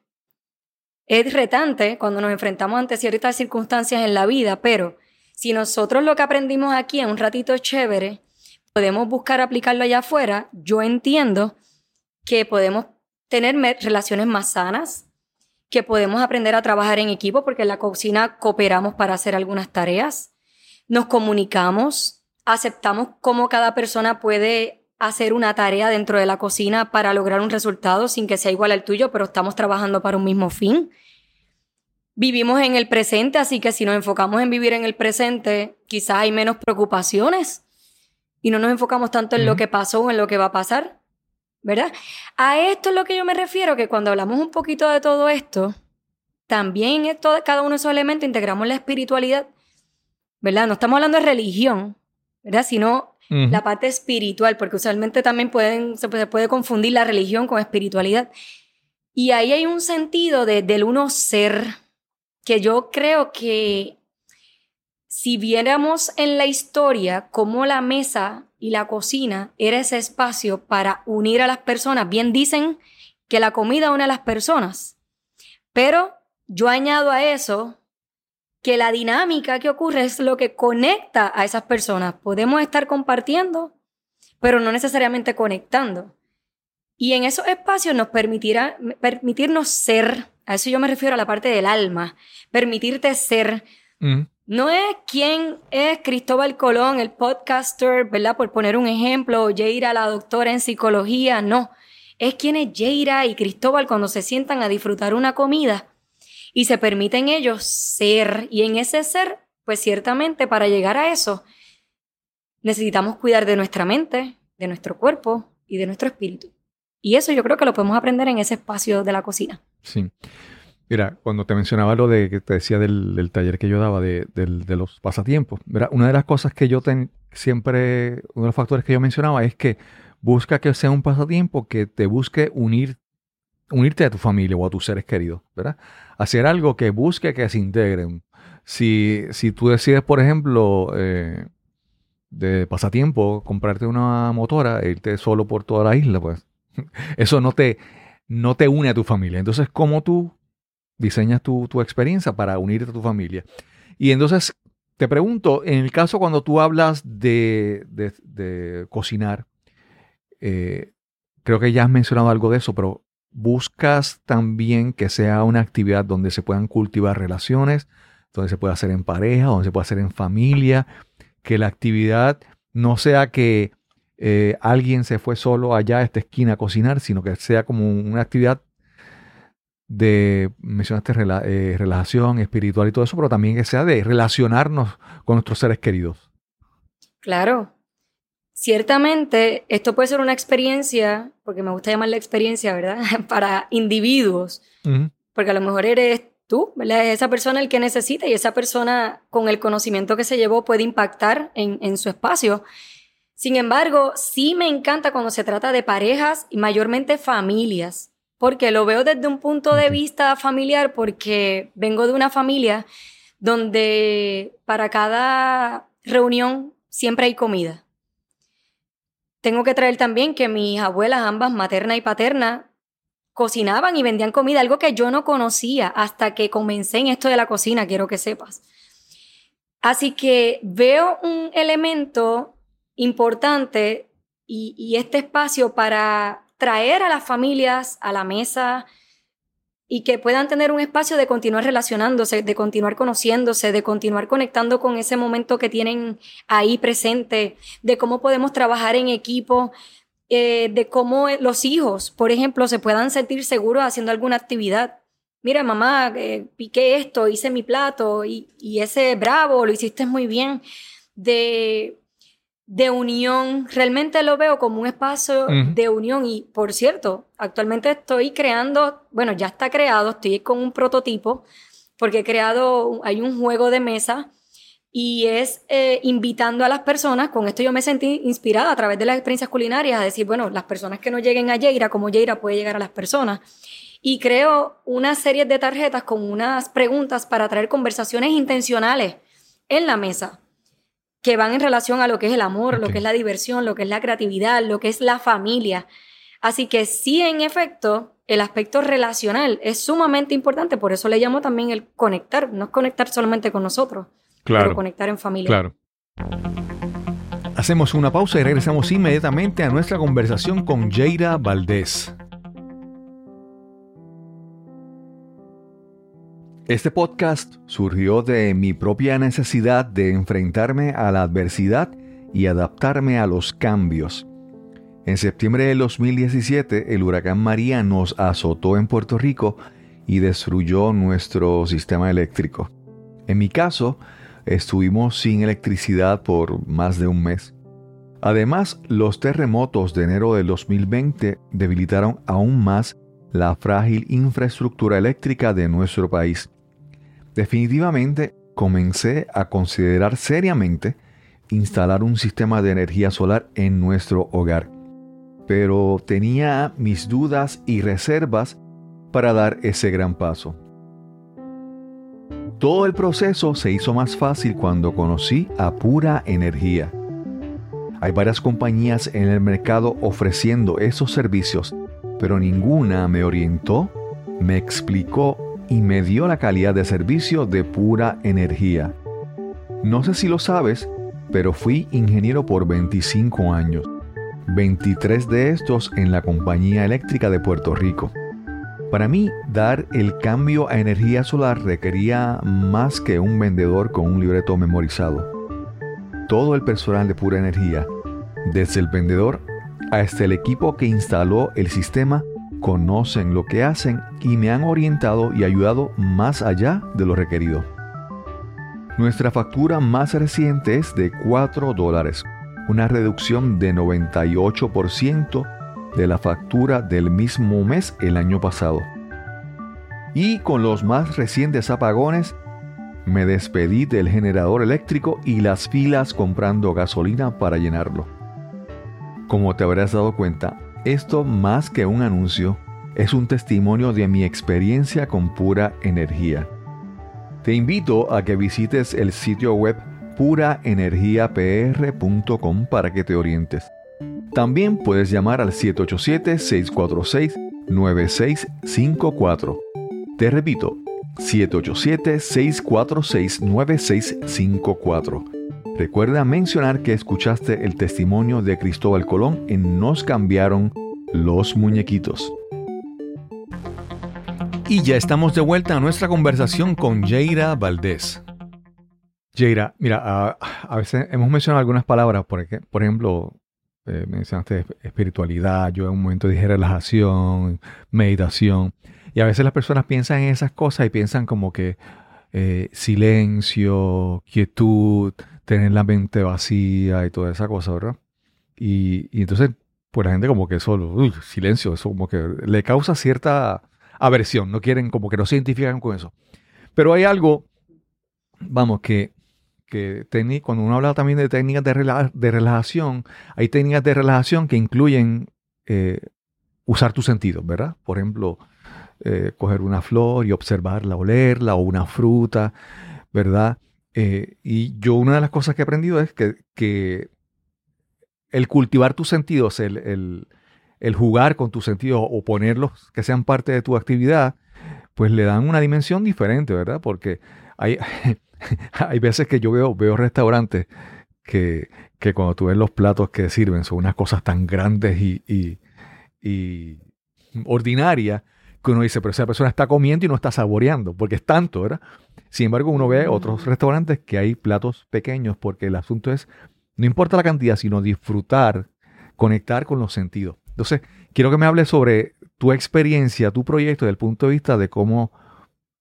S2: Es retante cuando nos enfrentamos ante ciertas circunstancias en la vida, pero si nosotros lo que aprendimos aquí en un ratito chévere, podemos buscar aplicarlo allá afuera, yo entiendo que podemos tener relaciones más sanas, que podemos aprender a trabajar en equipo porque en la cocina cooperamos para hacer algunas tareas, nos comunicamos, aceptamos cómo cada persona puede hacer una tarea dentro de la cocina para lograr un resultado sin que sea igual al tuyo, pero estamos trabajando para un mismo fin. Vivimos en el presente, así que si nos enfocamos en vivir en el presente, quizás hay menos preocupaciones y no nos enfocamos tanto en lo que pasó o en lo que va a pasar. ¿Verdad? A esto es lo que yo me refiero, que cuando hablamos un poquito de todo esto, también en cada uno de esos elementos integramos la espiritualidad, ¿verdad? No estamos hablando de religión, ¿verdad? Sino la parte espiritual, porque usualmente también pueden, se puede confundir la religión con espiritualidad. Y ahí hay un sentido de, del uno ser, que yo creo que si viéramos en la historia cómo la mesa y la cocina era ese espacio para unir a las personas, bien dicen que la comida une a las personas, pero yo añado a eso que la dinámica que ocurre es lo que conecta a esas personas. Podemos estar compartiendo, pero no necesariamente conectando. Y en esos espacios nos permitirá permitirnos ser, a eso yo me refiero a la parte del alma, permitirte ser. Mm. No es quién es Cristóbal Colón, el podcaster, ¿verdad? Por poner un ejemplo, o Jaira, la doctora en psicología, no. Es quién es Jaira y Cristóbal cuando se sientan a disfrutar una comida y se permiten ellos ser. Y en ese ser, pues ciertamente para llegar a eso, necesitamos cuidar de nuestra mente, de nuestro cuerpo y de nuestro espíritu. Y eso yo creo que lo podemos aprender en ese espacio de la cocina.
S1: Sí. Mira, cuando te mencionaba lo de que te decía del, taller que yo daba de, los pasatiempos, mira, una de las cosas que yo ten, siempre, uno de los factores que yo mencionaba es que busca que sea un pasatiempo que te busque unir, unirte a tu familia o a tus seres queridos, ¿verdad? Hacer algo que busque que se integren. Si, si tú decides, por ejemplo, eh, de pasatiempo, comprarte una motora e irte solo por toda la isla, pues eso no te, no te une a tu familia. Entonces, ¿cómo tú diseñas tu, experiencia para unirte a tu familia. Y entonces te pregunto, en el caso cuando tú hablas de, cocinar, eh, creo que ya has mencionado algo de eso, pero buscas también que sea una actividad donde se puedan cultivar relaciones, donde se pueda hacer en pareja, donde se pueda hacer en familia, que la actividad no sea que eh, alguien se fue solo allá a esta esquina a cocinar, sino que sea como una actividad de, mencionaste eh, relación espiritual y todo eso, pero también que sea de relacionarnos con nuestros seres queridos.
S2: Claro. Ciertamente, esto puede ser una experiencia, porque me gusta llamarla experiencia, ¿verdad? Para individuos, porque a lo mejor eres tú, ¿verdad? esa persona el que necesita y esa persona con el conocimiento que se llevó puede impactar en, en su espacio. Sin embargo, sí me encanta cuando se trata de parejas y mayormente familias porque lo veo desde un punto de vista familiar, porque vengo de una familia donde para cada reunión siempre hay comida. Tengo que traer también que mis abuelas, ambas materna y paterna, cocinaban y vendían comida, algo que yo no conocía hasta que comencé en esto de la cocina, quiero que sepas. Así que veo un elemento importante y, y este espacio para traer a las familias a la mesa y que puedan tener un espacio de continuar relacionándose, de continuar conociéndose, de continuar conectando con ese momento que tienen ahí presente, de cómo podemos trabajar en equipo, eh, de cómo los hijos, por ejemplo, se puedan sentir seguros haciendo alguna actividad. Mira, mamá, eh, piqué esto, hice mi plato y, y ese bravo, lo hiciste muy bien. De de unión. Realmente lo veo como un espacio de unión. Y por cierto, actualmente estoy creando, bueno, ya está creado, estoy con un prototipo, porque he creado, hay un juego de mesa y es eh, invitando a las personas, con esto yo me sentí inspirada a través de las experiencias culinarias, a decir, bueno, las personas que no lleguen a Yeira, como Yeira puede llegar a las personas. Y creo una serie de tarjetas con unas preguntas para traer conversaciones intencionales en la mesa que van en relación a lo que es el amor, lo que es la diversión, lo que es la creatividad, lo que es la familia. Así que sí, en efecto, el aspecto relacional es sumamente importante, por eso le llamo también el conectar, no es conectar solamente con nosotros, pero conectar en familia.
S1: Claro. Hacemos una pausa y regresamos inmediatamente a nuestra conversación con Jaira Valdés. Este podcast surgió de mi propia necesidad de enfrentarme a la adversidad y adaptarme a los cambios. En septiembre del 2017, el huracán María nos azotó en Puerto Rico y destruyó nuestro sistema eléctrico. En mi caso, estuvimos sin electricidad por más de un mes. Además, los terremotos de enero del 2020 debilitaron aún más la frágil infraestructura eléctrica de nuestro país. Definitivamente comencé a considerar seriamente instalar un sistema de energía solar en nuestro hogar, pero tenía mis dudas y reservas para dar ese gran paso. Todo el proceso se hizo más fácil cuando conocí a Pura Energía. Hay varias compañías en el mercado ofreciendo esos servicios, pero ninguna me orientó, me explicó y me dio la calidad de servicio de Pura Energía. No sé si lo sabes, pero fui ingeniero por 25 años, 23 de estos en la Compañía Eléctrica de Puerto Rico. Para mí, dar el cambio a energía solar requería más que un vendedor con un libreto memorizado. Todo el personal de pura energía, desde el vendedor hasta el equipo que instaló el sistema, conocen lo que hacen y me han orientado y ayudado más allá de lo requerido. Nuestra factura más reciente es de 4 dólares, una reducción de 98% de la factura del mismo mes el año pasado. Y con los más recientes apagones, me despedí del generador eléctrico y las filas comprando gasolina para llenarlo. Como te habrás dado cuenta, esto más que un anuncio, es un testimonio de mi experiencia con pura energía. Te invito a que visites el sitio web puraenergiapr.com para que te orientes. También puedes llamar al 787-646-9654. Te repito, 787-646-9654. Recuerda mencionar que escuchaste el testimonio de Cristóbal Colón en Nos cambiaron los muñequitos. Y ya estamos de vuelta a nuestra conversación con Jaira Valdés. Jaira, mira, a, a veces hemos mencionado algunas palabras, por, por ejemplo, eh, mencionaste espiritualidad, yo en un momento dije relajación, meditación, y a veces las personas piensan en esas cosas y piensan como que eh, silencio, quietud, tener la mente vacía y toda esa cosa, ¿verdad? Y, entonces, pues la gente como que solo, uy, silencio, eso como que le causa cierta aversión, no quieren, como que no se identifican con eso. Pero hay algo, vamos, que, que cuando uno habla también de técnicas de relajación, hay técnicas de relajación que incluyen eh, usar tus sentidos, ¿verdad? Por ejemplo, eh, coger una flor y observarla, olerla, o una fruta, ¿verdad? Eh, y yo una de las cosas que he aprendido es que, que el cultivar tus sentidos, el, el- jugar con tus sentidos o ponerlos que sean parte de tu actividad, pues le dan una dimensión diferente, ¿verdad? Porque hay, hay veces que yo veo, veo restaurantes que, que cuando tú ves los platos que sirven son unas cosas tan grandes y, y, y ordinarias que uno dice, pero esa persona está comiendo y no está saboreando, porque es tanto, ¿verdad? Sin embargo, uno ve otros restaurantes que hay platos pequeños, porque el asunto es, no importa la cantidad, sino disfrutar, conectar con los sentidos. Entonces, quiero que me hables sobre tu experiencia, tu proyecto, desde el punto de vista de cómo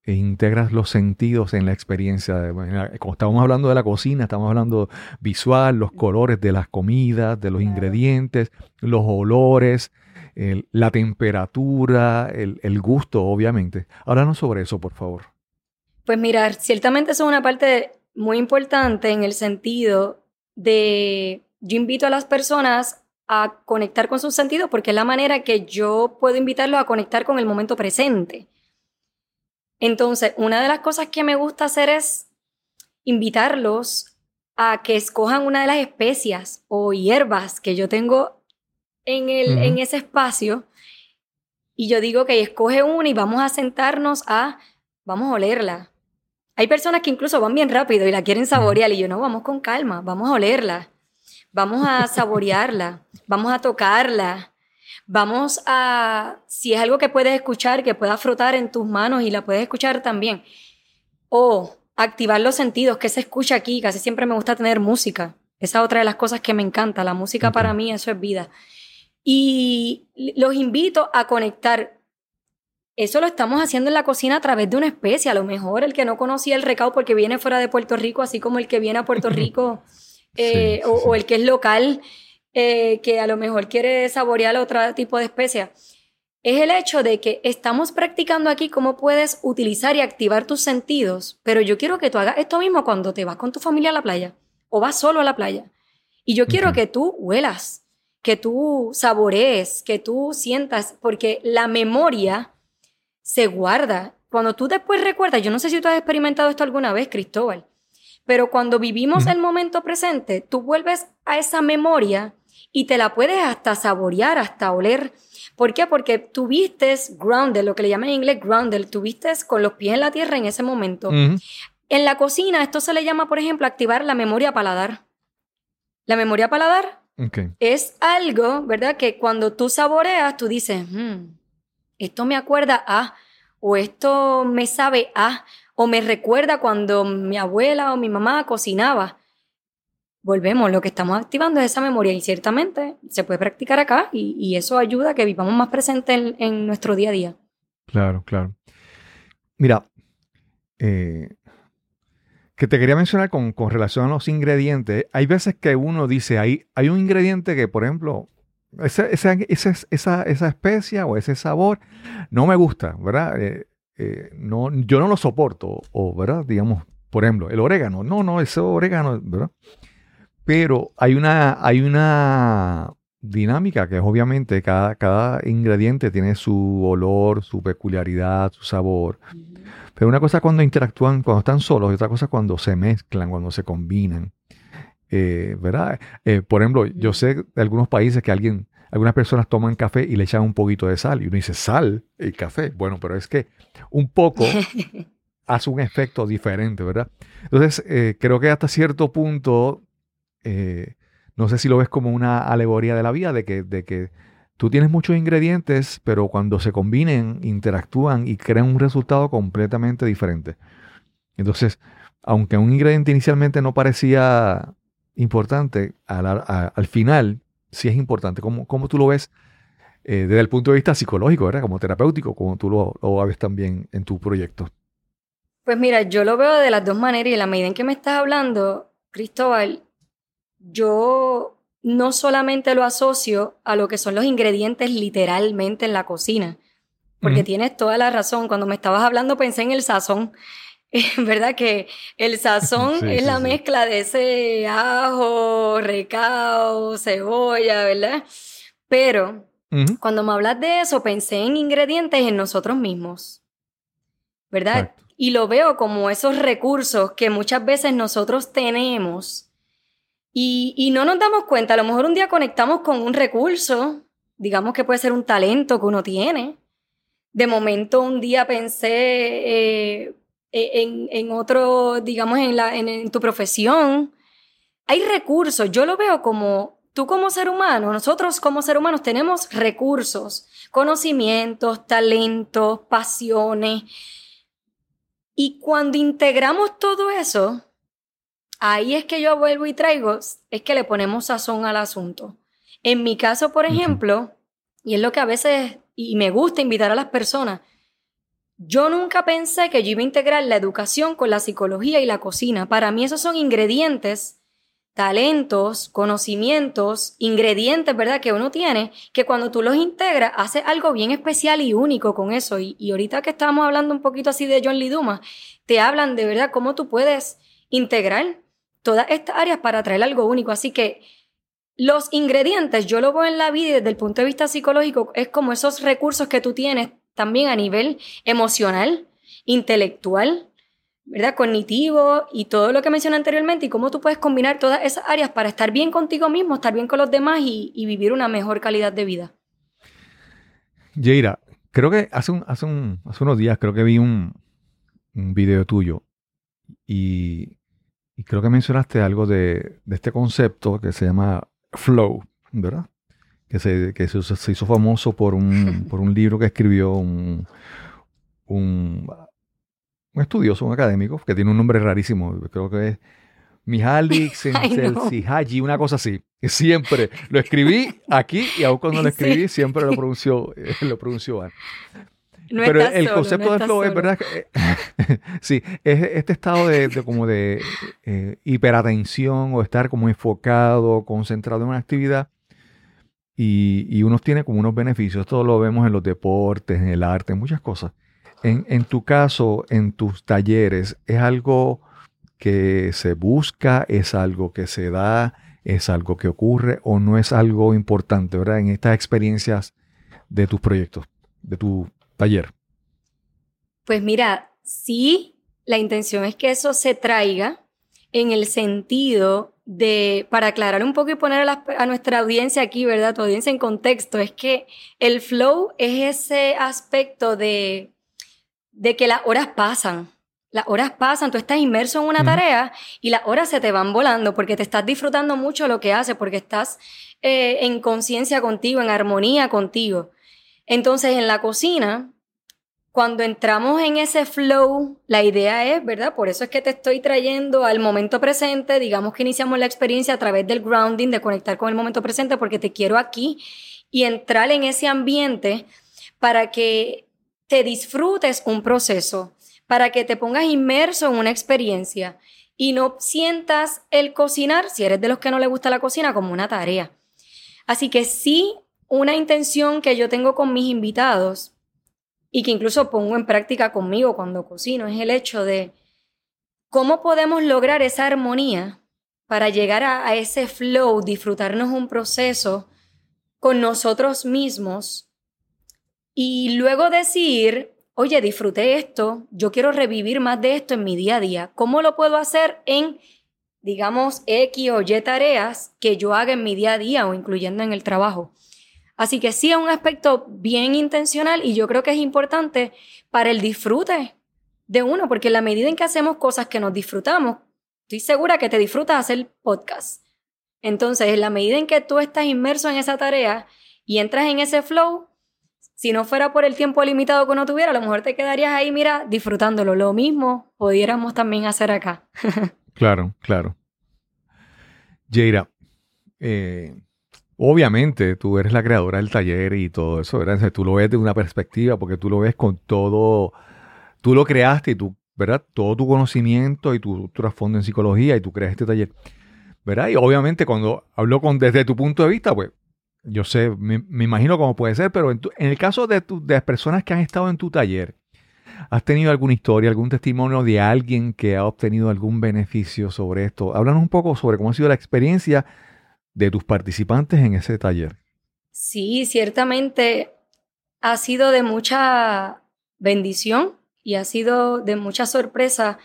S1: integras los sentidos en la experiencia. de- Como estábamos hablando de la cocina, estamos hablando visual, los colores de las comidas, de los ingredientes, los olores, la temperatura, el, el gusto, obviamente. Háblanos sobre eso, por favor.
S2: Pues mirar, ciertamente eso es una parte muy importante en el sentido de yo invito a las personas a conectar con sus sentidos porque es la manera que yo puedo invitarlos a conectar con el momento presente. Entonces, una de las cosas que me gusta hacer es invitarlos a que escojan una de las especias o hierbas que yo tengo en, el, en ese espacio y yo digo que escoge una y vamos a sentarnos a, vamos a olerla. Hay personas que incluso van bien rápido y la quieren saborear y yo no, vamos con calma, vamos a olerla, vamos a saborearla, vamos a tocarla, vamos a, si es algo que puedes escuchar, que pueda frotar en tus manos y la puedes escuchar también. O activar los sentidos, que se escucha aquí, casi siempre me gusta tener música. Esa es otra de las cosas que me encanta, la música
S1: Ok.
S2: para mí eso es vida. Y los invito a conectar. Eso lo estamos haciendo en la cocina a través de una especie. A lo mejor el que no conocía el recao porque viene fuera de Puerto Rico, así como el que viene a Puerto Rico, eh,
S1: Sí, sí,
S2: o,
S1: sí.
S2: o el que es local, eh, que a lo mejor quiere saborear otro tipo de especia. Es el hecho de que estamos practicando aquí cómo puedes utilizar y activar tus sentidos, pero yo quiero que tú hagas esto mismo cuando te vas con tu familia a la playa o vas solo a la playa. Y yo quiero que tú huelas, que tú saborees, que tú sientas, porque la memoria se guarda. Cuando tú después recuerdas, yo no sé si tú has experimentado esto alguna vez, Cristóbal, pero cuando vivimos el momento presente, tú vuelves a esa memoria y te la puedes hasta saborear, hasta oler. ¿Por qué? Porque tuviste grounded, lo que le llaman en inglés grounded, tuviste con los pies en la tierra en ese momento. En la cocina, esto se le llama, por ejemplo, activar la memoria paladar. La memoria paladar Es algo, ¿verdad? Que cuando tú saboreas, tú dices, "Hmm, esto me acuerda a, o esto me sabe a, o me recuerda cuando mi abuela o mi mamá cocinaba. Volvemos, lo que estamos activando es esa memoria y ciertamente se puede practicar acá y, y eso ayuda a que vivamos más presentes en, en nuestro día a día.
S1: Claro, claro. Mira, eh, que te quería mencionar con, con relación a los ingredientes. Hay veces que uno dice, hay, hay un ingrediente que, por ejemplo, esa, esa, esa, esa, especia o ese sabor no me gusta, ¿verdad? Eh, eh, no, yo no lo soporto, o, ¿verdad? Digamos, por ejemplo, el orégano. No, no, ese orégano, ¿verdad? Pero hay una, hay una dinámica que es obviamente cada, cada ingrediente tiene su olor, su peculiaridad, su sabor. Pero una cosa cuando interactúan, cuando están solos, y otra cosa cuando se mezclan, cuando se combinan. Eh, ¿Verdad? Eh, por ejemplo, yo sé de algunos países que alguien, algunas personas toman café y le echan un poquito de sal. Y uno dice, sal, el café. Bueno, pero es que un poco hace un efecto diferente, ¿verdad? Entonces, eh, creo que hasta cierto punto, eh, no sé si lo ves como una alegoría de la vida, de que, de que tú tienes muchos ingredientes, pero cuando se combinen, interactúan y crean un resultado completamente diferente. Entonces, aunque un ingrediente inicialmente no parecía importante, a la- a- al final sí es importante. ¿Cómo, tú lo ves eh, desde el punto de vista psicológico, ¿verdad? Como terapéutico, como tú lo, lo ves también en tu proyecto.
S2: Pues mira, yo lo veo de las dos maneras y la medida en que me estás hablando, Cristóbal, yo no solamente lo asocio a lo que son los ingredientes literalmente en la cocina, porque tienes toda la razón. Cuando me estabas hablando pensé en el sazón. ¿Verdad? Que el sazón
S1: Sí,
S2: es
S1: sí,
S2: la
S1: sí.
S2: mezcla de ese ajo, recao, cebolla, ¿verdad? Pero cuando me hablas de eso, pensé en ingredientes en nosotros mismos, ¿verdad? Y lo veo como esos recursos que muchas veces nosotros tenemos y, y no nos damos cuenta. A lo mejor un día conectamos con un recurso, digamos que puede ser un talento que uno tiene. De momento un día pensé eh, en, en otro, digamos, en, la, en tu profesión. Hay recursos, yo lo veo como tú como ser humano, nosotros como ser humanos tenemos recursos, conocimientos, talentos, pasiones. Y cuando integramos todo eso, ahí es que yo vuelvo y traigo, es que le ponemos sazón al asunto. En mi caso, por ejemplo, y es lo que a veces, y me gusta invitar a las personas, yo nunca pensé que yo iba a integrar la educación con la psicología y la cocina. Para mí esos son ingredientes, talentos, conocimientos, ingredientes, ¿verdad? Que uno tiene, que cuando tú los integras, hace algo bien especial y único con eso. Y, y ahorita que estábamos hablando un poquito así de John Lee Dumas, te hablan de verdad cómo tú puedes integrar todas estas áreas para traer algo único. Así que los ingredientes, yo lo veo en la vida desde el punto de vista psicológico, es como esos recursos que tú tienes también a nivel emocional, intelectual, ¿verdad? Cognitivo y todo lo que mencioné anteriormente y cómo tú puedes combinar todas esas áreas para estar bien contigo mismo, estar bien con los demás y, vivir una mejor calidad de vida.
S1: Jaira, creo que hace, hace unos días creo que vi un, un video tuyo y, y creo que mencionaste algo de, de este concepto que se llama flow, ¿verdad? que se, que se, se hizo famoso por un, por un libro que escribió un, un, un estudioso, un académico, que tiene un nombre rarísimo, creo que es Mihaly. Csikszentmihalyi, una cosa así. Que siempre lo escribí aquí y aun cuando lo escribí siempre lo pronunció, eh, lo pronunció.
S2: No
S1: Pero el
S2: solo,
S1: concepto
S2: no
S1: de
S2: estás
S1: flow es
S2: solo.
S1: verdad que, eh, sí, es este estado de, de como de eh, hiperatención o estar como enfocado, concentrado en una actividad y, y uno tiene como unos beneficios. Esto lo vemos en los deportes, en el arte, en muchas cosas. En, en tu caso, en tus talleres, ¿es algo que se busca, es algo que se da, es algo que ocurre o no es algo importante, ¿verdad? En estas experiencias de tus proyectos, de tu taller.
S2: Pues mira, sí, la intención es que eso se traiga en el sentido de, para aclarar un poco y poner a, la- a nuestra audiencia aquí, ¿verdad? Tu audiencia en contexto, es que el flow es ese aspecto de, de que las horas pasan. Las horas pasan, tú estás inmerso en una tarea y las horas se te van volando porque te estás disfrutando mucho lo que haces, porque estás eh, en conciencia contigo, en armonía contigo. Entonces, en la cocina, cuando entramos en ese flow, la idea es, ¿verdad? Por eso es que te estoy trayendo al momento presente, digamos que iniciamos la experiencia a través del grounding, de conectar con el momento presente, porque te quiero aquí y entrar en ese ambiente para que te disfrutes un proceso, para que te pongas inmerso en una experiencia y no sientas el cocinar, si eres de los que no le gusta la cocina, como una tarea. Así que sí, una intención que yo tengo con mis invitados y que incluso pongo en práctica conmigo cuando cocino es el hecho de cómo podemos lograr esa armonía para llegar a, ese flow, disfrutarnos un proceso con nosotros mismos y luego decir, oye, disfruté esto, yo quiero revivir más de esto en mi día a día. ¿Cómo lo puedo hacer en, digamos, X o Y tareas que yo haga en mi día a día o incluyendo en el trabajo? Así que sí es un aspecto bien intencional y yo creo que es importante para el disfrute de uno, porque en la medida en que hacemos cosas que nos disfrutamos, estoy segura que te disfrutas hacer podcast. Entonces, en la medida en que tú estás inmerso en esa tarea y entras en ese flow, si no fuera por el tiempo limitado que uno tuviera, a lo mejor te quedarías ahí, mira, disfrutándolo. Lo mismo pudiéramos también hacer acá.
S1: Claro, claro. Jaira, eh, obviamente tú eres la creadora del taller y todo eso, ¿verdad? Tú lo ves de una perspectiva porque tú lo ves con todo, tú lo creaste y tú, ¿verdad? Todo tu conocimiento y tu trasfondo en psicología y tú creas este taller, ¿verdad? Y obviamente cuando hablo con desde tu punto de vista, pues yo sé, me, me imagino cómo puede ser, pero en, tu- en el caso de, tu- de las personas que han estado en tu taller, ¿Has tenido alguna historia, algún testimonio de alguien que ha obtenido algún beneficio sobre esto? Háblanos un poco sobre cómo ha sido la experiencia de tus participantes en ese taller.
S2: Sí, ciertamente ha sido de mucha bendición y ha sido de mucha sorpresa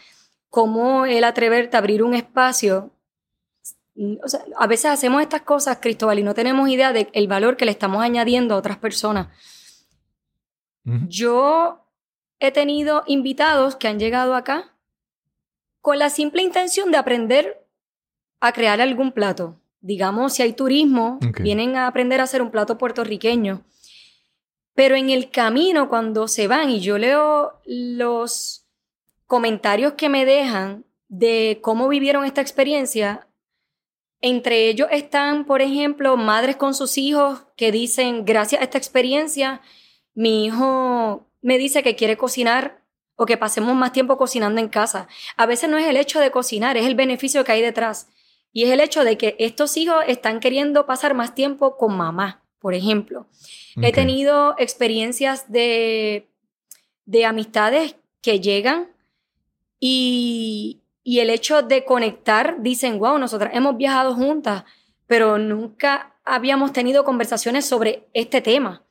S2: cómo el atreverte a abrir un espacio. O sea, a veces hacemos estas cosas, Cristóbal, y no tenemos idea del valor que le estamos añadiendo a otras personas. Yo he tenido invitados que han llegado acá con la simple intención de aprender a crear algún plato. Digamos, si hay turismo,
S1: Ok.
S2: vienen a aprender a hacer un plato puertorriqueño. Pero en el camino, cuando se van y yo leo los comentarios que me dejan de cómo vivieron esta experiencia, entre ellos están, por ejemplo, madres con sus hijos que dicen, gracias a esta experiencia, mi hijo me dice que quiere cocinar o que pasemos más tiempo cocinando en casa. A veces no es el hecho de cocinar, es el beneficio que hay detrás. Y es el hecho de que estos hijos están queriendo pasar más tiempo con mamá, por ejemplo. He tenido experiencias de, de amistades que llegan y, y el hecho de conectar, dicen, wow, nosotras hemos viajado juntas, pero nunca habíamos tenido conversaciones sobre este tema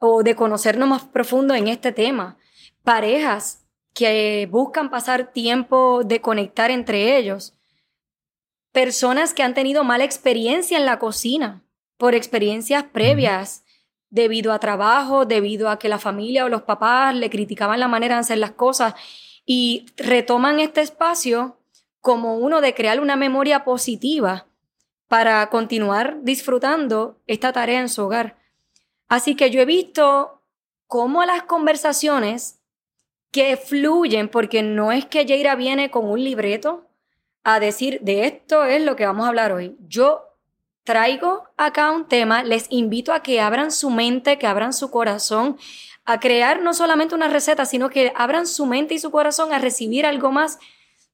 S2: o de conocernos más profundo en este tema. Parejas que buscan pasar tiempo de conectar entre ellos. Personas que han tenido mala experiencia en la cocina por experiencias previas debido a trabajo, debido a que la familia o los papás le criticaban la manera de hacer las cosas y retoman este espacio como uno de crear una memoria positiva para continuar disfrutando esta tarea en su hogar. Así que yo he visto cómo las conversaciones que fluyen, porque no es que Jaira viene con un libreto a decir de esto es lo que vamos a hablar hoy. Yo traigo acá un tema, les invito a que abran su mente, que abran su corazón, a crear no solamente una receta, sino que abran su mente y su corazón a recibir algo más,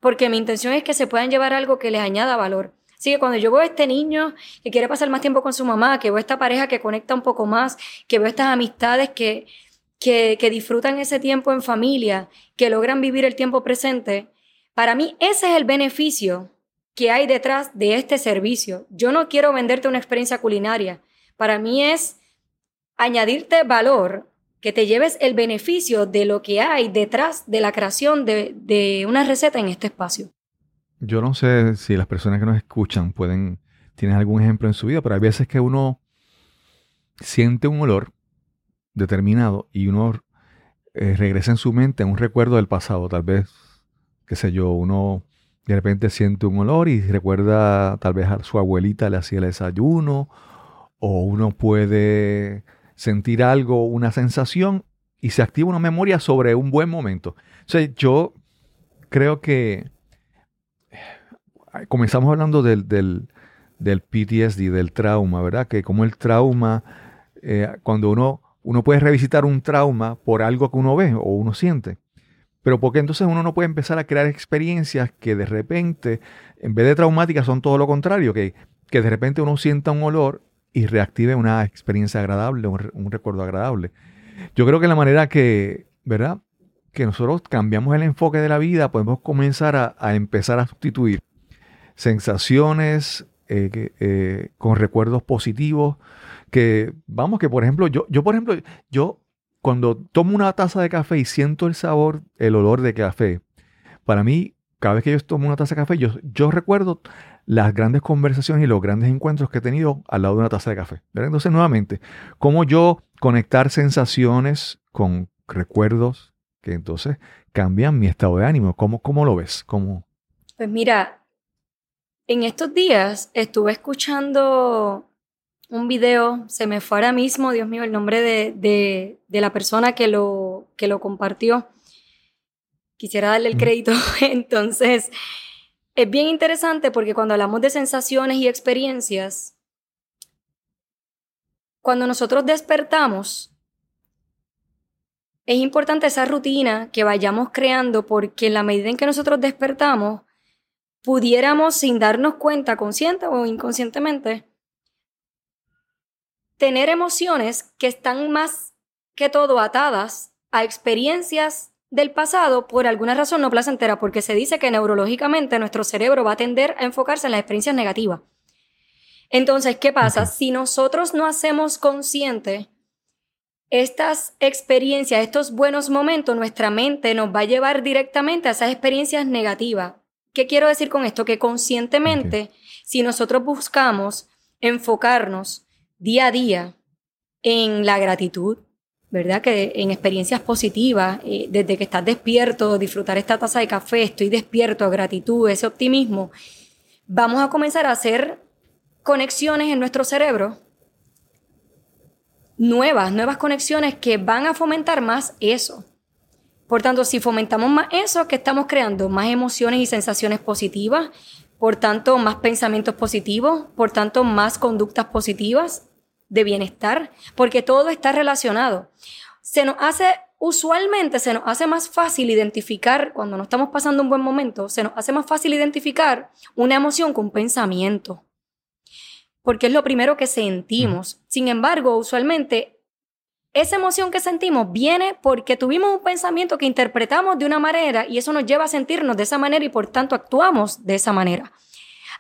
S2: porque mi intención es que se puedan llevar algo que les añada valor. Así que cuando yo veo a este niño que quiere pasar más tiempo con su mamá, que veo a esta pareja que conecta un poco más, que veo estas amistades que, que, que disfrutan ese tiempo en familia, que logran vivir el tiempo presente, para mí ese es el beneficio que hay detrás de este servicio. Yo no quiero venderte una experiencia culinaria. Para mí es añadirte valor, que te lleves el beneficio de lo que hay detrás de la creación de, una receta en este espacio.
S1: Yo no sé si las personas que nos escuchan pueden, tienen algún ejemplo en su vida, pero hay veces que uno siente un olor determinado y uno eh, regresa en su mente a un recuerdo del pasado, tal vez, qué sé yo, uno de repente siente un olor y recuerda tal vez a su abuelita le hacía el desayuno, o uno puede sentir algo, una sensación y se activa una memoria sobre un buen momento. O sea, yo creo que comenzamos hablando del, del, del PTSD, del trauma, ¿verdad? Que como el trauma, eh, cuando uno, uno puede revisitar un trauma por algo que uno ve o uno siente. Pero porque entonces uno no puede empezar a crear experiencias que de repente, en vez de traumáticas, son todo lo contrario, que, que de repente uno sienta un olor y reactive una experiencia agradable, un, un recuerdo agradable. Yo creo que la manera que, ¿verdad? Que nosotros cambiamos el enfoque de la vida, podemos comenzar a, a empezar a sustituir sensaciones eh, eh, con recuerdos positivos. Que, vamos, que por ejemplo, yo, yo, por ejemplo, yo cuando tomo una taza de café y siento el sabor, el olor de café, para mí, cada vez que yo tomo una taza de café, yo, yo recuerdo las grandes conversaciones y los grandes encuentros que he tenido al lado de una taza de café. Entonces, nuevamente, cómo yo conectar sensaciones con recuerdos que entonces cambian mi estado de ánimo. ¿Cómo, cómo lo ves? ¿Cómo?
S2: Pues mira, en estos días estuve escuchando un video, se me fue ahora mismo, Dios mío, el nombre de, de, de la persona que lo, que lo compartió. Quisiera darle el crédito. Entonces, es bien interesante porque cuando hablamos de sensaciones y experiencias, cuando nosotros despertamos, es importante esa rutina que vayamos creando porque en la medida en que nosotros despertamos, pudiéramos, sin darnos cuenta, consciente o inconscientemente, tener emociones que están más que todo atadas a experiencias del pasado por alguna razón no placentera, porque se dice que neurológicamente nuestro cerebro va a tender a enfocarse en las experiencias negativas. Entonces, ¿qué pasa? Si nosotros no hacemos consciente estas experiencias, estos buenos momentos, nuestra mente nos va a llevar directamente a esas experiencias negativas. ¿Qué quiero decir con esto? Que conscientemente, si nosotros buscamos enfocarnos día a día en la gratitud, ¿verdad? Que en experiencias positivas, eh, desde que estás despierto, disfrutar esta taza de café, estoy despierto, gratitud, ese optimismo, vamos a comenzar a hacer conexiones en nuestro cerebro nuevas, nuevas conexiones que van a fomentar más eso. Por tanto, si fomentamos más eso, que estamos creando más emociones y sensaciones positivas, por tanto, más pensamientos positivos, por tanto, más conductas positivas de bienestar, porque todo está relacionado. Se nos hace usualmente se nos hace más fácil identificar, cuando no estamos pasando un buen momento, se nos hace más fácil identificar una emoción con un pensamiento. Porque es lo primero que sentimos. Sin embargo, usualmente esa emoción que sentimos viene porque tuvimos un pensamiento que interpretamos de una manera y eso nos lleva a sentirnos de esa manera y por tanto actuamos de esa manera.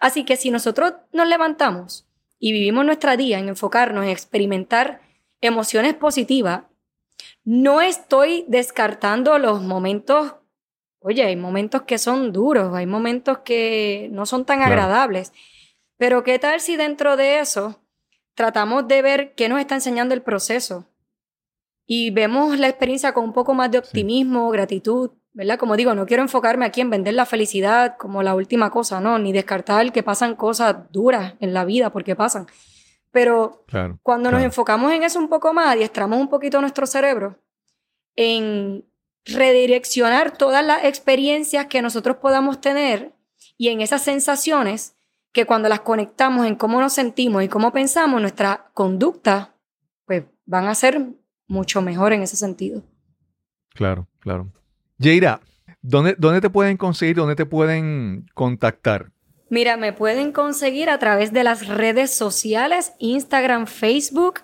S2: Así que si nosotros nos levantamos y vivimos nuestra día en enfocarnos en experimentar emociones positivas, no estoy descartando los momentos, oye, hay momentos que son duros, hay momentos que no son tan
S1: Claro.
S2: agradables, pero ¿qué tal si dentro de eso tratamos de ver qué nos está enseñando el proceso? Y vemos la experiencia con un poco más de optimismo, gratitud, ¿verdad? Como digo, no quiero enfocarme aquí en vender la felicidad como la última cosa, ¿no? Ni descartar que pasan cosas duras en la vida, porque pasan. Pero
S1: Claro.
S2: cuando nos enfocamos en eso un poco más, adiestramos un poquito nuestro cerebro en redireccionar todas las experiencias que nosotros podamos tener y en esas sensaciones que cuando las conectamos en cómo nos sentimos y cómo pensamos, nuestra conducta, pues van a ser mucho mejor en ese sentido.
S1: Claro, claro. Jaira, ¿dónde, ¿dónde te pueden conseguir? ¿Dónde te pueden contactar?
S2: Mira, me pueden conseguir a través de las redes sociales, Instagram, Facebook.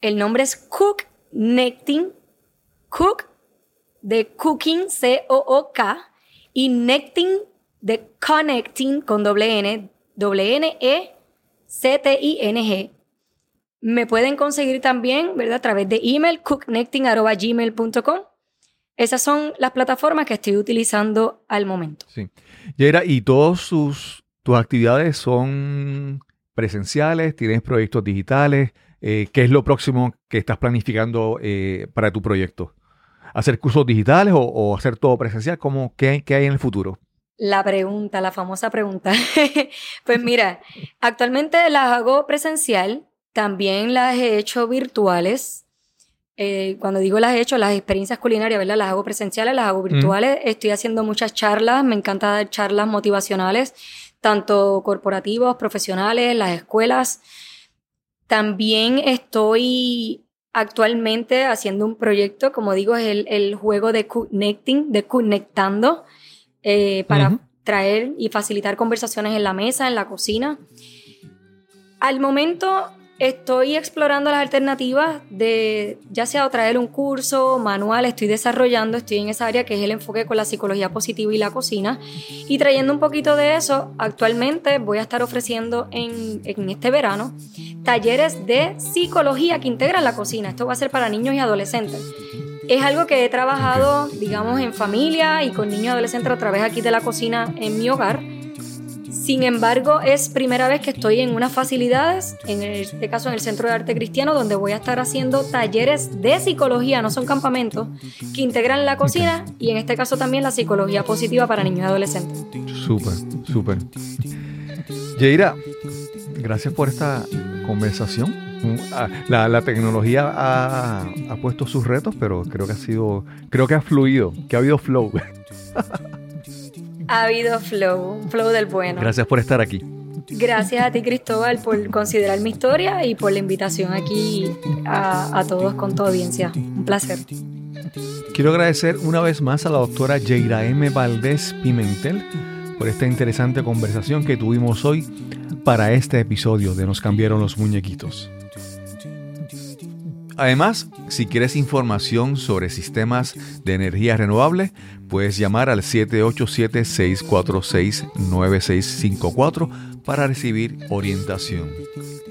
S2: El nombre es Cook Necting. Cook de Cooking, C-O-O-K. Y Necting de Connecting con doble N, doble N-E, C-T-I-N-G. Me pueden conseguir también, ¿verdad? A través de email, cooknecting.gmail.com. Esas son las plataformas que estoy utilizando al momento.
S1: Sí. Jaira, ¿y todas sus, tus actividades son presenciales? ¿Tienes proyectos digitales? Eh, ¿Qué es lo próximo que estás planificando eh, para tu proyecto? ¿Hacer cursos digitales o, o hacer todo presencial? ¿Cómo, qué, hay- ¿Qué hay en el futuro?
S2: La pregunta, la famosa pregunta. pues mira, actualmente las hago presencial, también las he hecho virtuales. Eh, cuando digo las he hecho, las experiencias culinarias, ¿verdad? Las hago presenciales, las hago virtuales. Estoy haciendo muchas charlas, me encanta dar charlas motivacionales, tanto corporativos, profesionales, las escuelas. También estoy actualmente haciendo un proyecto, como digo, es el, el juego de connecting, de conectando, eh, para traer y facilitar conversaciones en la mesa, en la cocina. Al momento estoy explorando las alternativas de ya sea traer un curso, manual, estoy desarrollando, estoy en esa área que es el enfoque con la psicología positiva y la cocina. Y trayendo un poquito de eso, actualmente voy a estar ofreciendo en, en este verano talleres de psicología que integran la cocina. Esto va a ser para niños y adolescentes. Es algo que he trabajado, digamos, en familia y con niños y adolescentes a través aquí de la cocina en mi hogar. Sin embargo, es primera vez que estoy en unas facilidades, en este caso en el Centro de Arte Cristiano, donde voy a estar haciendo talleres de psicología, no son campamentos, que integran la cocina y en este caso también la psicología positiva para niños y adolescentes.
S1: Súper, súper. Jaira, gracias por esta conversación. Mm, ah, La, tecnología ha, ha puesto sus retos, pero creo que ha sido, creo que ha fluido, que ha habido flow.
S2: Ha habido flow, un flow del bueno.
S1: Gracias por estar aquí.
S2: Gracias a ti, Cristóbal, por considerar mi historia y por la invitación aquí a, a todos con tu audiencia. Un placer.
S1: Quiero agradecer una vez más a la doctora Jaira M. Valdés Pimentel por esta interesante conversación que tuvimos hoy para este episodio de Nos cambiaron los muñequitos. Además, si quieres información sobre sistemas de energía renovable, puedes llamar al 787-646-9654 para recibir orientación.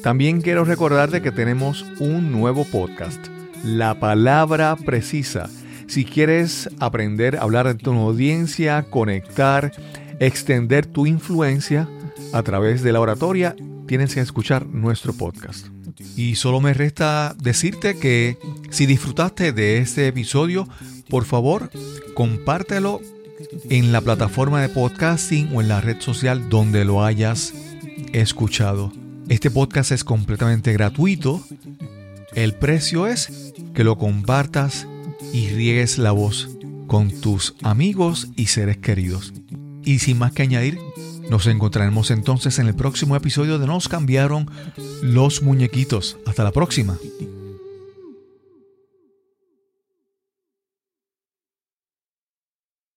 S1: También quiero recordarte que tenemos un nuevo podcast, La Palabra Precisa. Si quieres aprender a hablar de tu audiencia, conectar, extender tu influencia a través de la oratoria, tienes que escuchar nuestro podcast. Y solo me resta decirte que si disfrutaste de este episodio, por favor, compártelo en la plataforma de podcasting o en la red social donde lo hayas escuchado. Este podcast es completamente gratuito. El precio es que lo compartas y riegues la voz con tus amigos y seres queridos. Y sin más que añadir, nos encontraremos entonces en el próximo episodio de Nos cambiaron los muñequitos. Hasta la próxima.